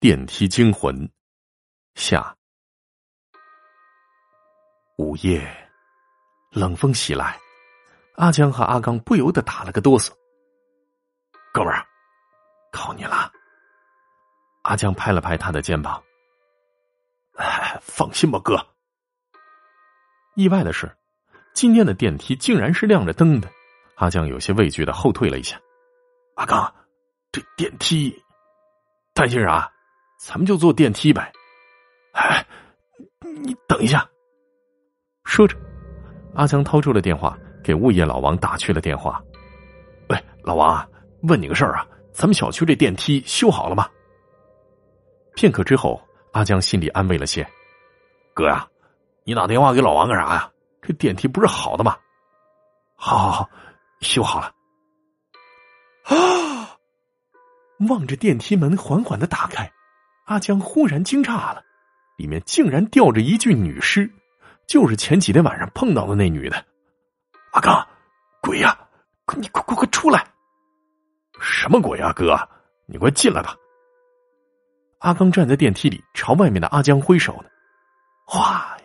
电梯惊魂下。午夜，冷风袭来，阿江和阿刚不由得打了个哆嗦。哥们儿，靠你了！阿江拍了拍他的肩膀。放心吧，哥。意外的是，今天的电梯竟然是亮着灯的。阿江有些畏惧的后退了一下。阿刚，这电梯，担心啥？咱们就坐电梯呗。哎，你等一下。说着，阿江掏出了电话，给物业老王打去了电话。喂，老王，问你个事儿啊，咱们小区这电梯修好了吗？片刻之后，阿江心里安慰了些。哥呀，你打电话给老王干啥呀？这电梯不是好的吗？好好好，修好了。啊！望着电梯门缓缓的打开，阿江忽然惊诧了，里面竟然吊着一具女尸。就是前几天晚上碰到的那女的，阿刚，鬼呀！你快快快出来！什么鬼啊，哥，你快进来吧。阿刚站在电梯里，朝外面的阿江挥手呢。哗，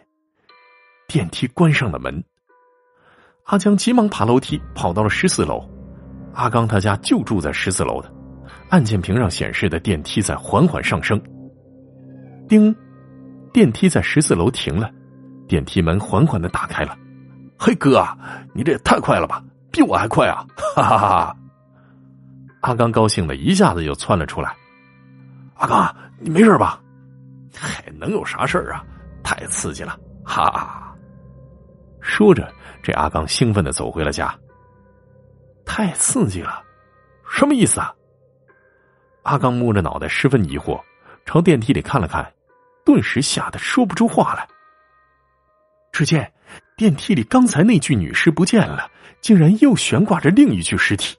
电梯关上了门。阿江急忙爬楼梯，跑到了十四楼。阿刚他家就住在十四楼的，按键屏上显示的电梯在缓缓上升。叮，电梯在十四楼停了。电梯门缓缓的打开了，嘿哥，你这也太快了吧，比我还快啊！哈哈哈！阿刚高兴的一下子就窜了出来。阿刚，你没事吧？嗨，能有啥事儿啊？太刺激了！哈哈。说着，这阿刚兴奋的走回了家。太刺激了，什么意思啊？阿刚摸着脑袋，十分疑惑，朝电梯里看了看，顿时吓得说不出话来。只见电梯里刚才那具女尸不见了，竟然又悬挂着另一具尸体。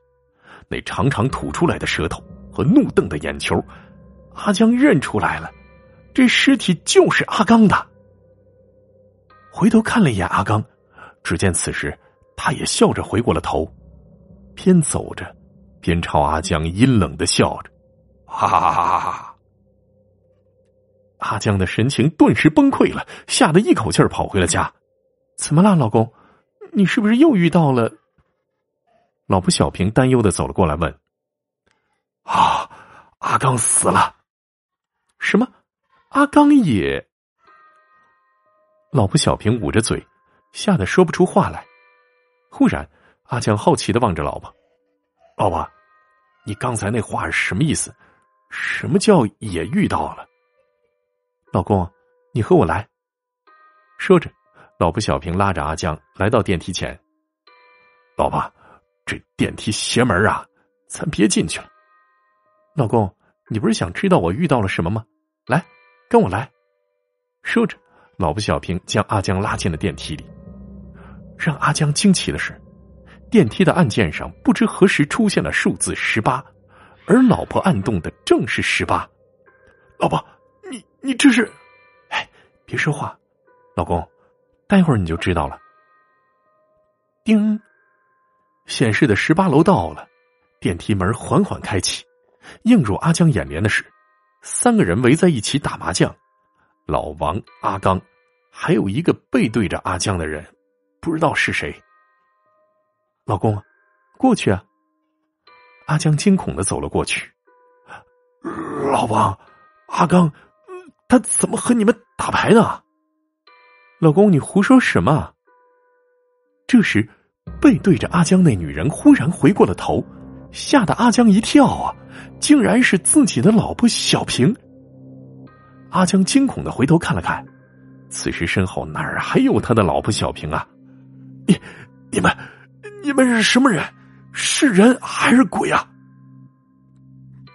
那长长吐出来的舌头和怒瞪的眼球，阿江认出来了，这尸体就是阿刚的。回头看了一眼阿刚，只见此时他也笑着回过了头，边走着边朝阿江阴冷的笑着，哈哈哈哈哈。阿江的神情顿时崩溃了，吓得一口气跑回了家。怎么了，老公？你是不是又遇到了？老婆小平担忧的走了过来问：“啊，阿刚死了？什么？阿刚也？”老婆小平捂着嘴，吓得说不出话来。忽然，阿江好奇的望着老婆：“老婆，你刚才那话是什么意思？什么叫也遇到了？”老公，你和我来。说着，老婆小平拉着阿江来到电梯前。老婆，这电梯邪门啊，咱别进去了。老公，你不是想知道我遇到了什么吗？来，跟我来。说着，老婆小平将阿江拉进了电梯里。让阿江惊奇的是，电梯的按键上不知何时出现了数字十八，而老婆按动的正是十八。老婆。你这是，哎，别说话，老公，待会儿你就知道了。叮，显示的十八楼到了，电梯门缓缓开启，映入阿江眼帘的是三个人围在一起打麻将，老王、阿刚，还有一个背对着阿江的人，不知道是谁。老公，过去啊！阿江惊恐的走了过去。老王，阿刚。他怎么和你们打牌呢？老公，你胡说什么？这时，背对着阿江那女人忽然回过了头，吓得阿江一跳啊！竟然是自己的老婆小平。阿江惊恐的回头看了看，此时身后哪儿还有他的老婆小平啊？你、你们、你们是什么人？是人还是鬼啊？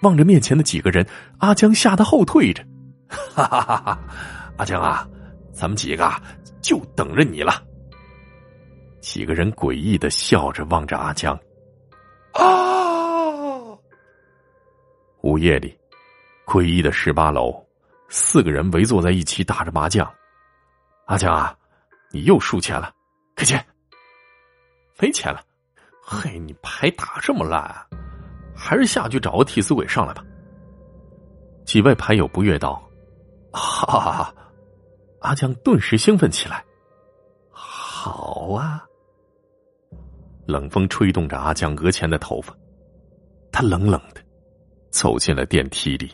望着面前的几个人，阿江吓得后退着。哈哈哈！哈阿江啊，咱们几个就等着你了。几个人诡异的笑着望着阿江。啊！午夜里，诡异的十八楼，四个人围坐在一起打着麻将。阿江啊，你又输钱了，给钱。没钱了？嘿，你牌打这么烂，啊还是下去找个替死鬼上来吧。几位牌友不悦道：“哈哈哈！”阿江顿时兴奋起来：“好啊！”冷风吹动着阿江额前的头发，他冷冷的走进了电梯里。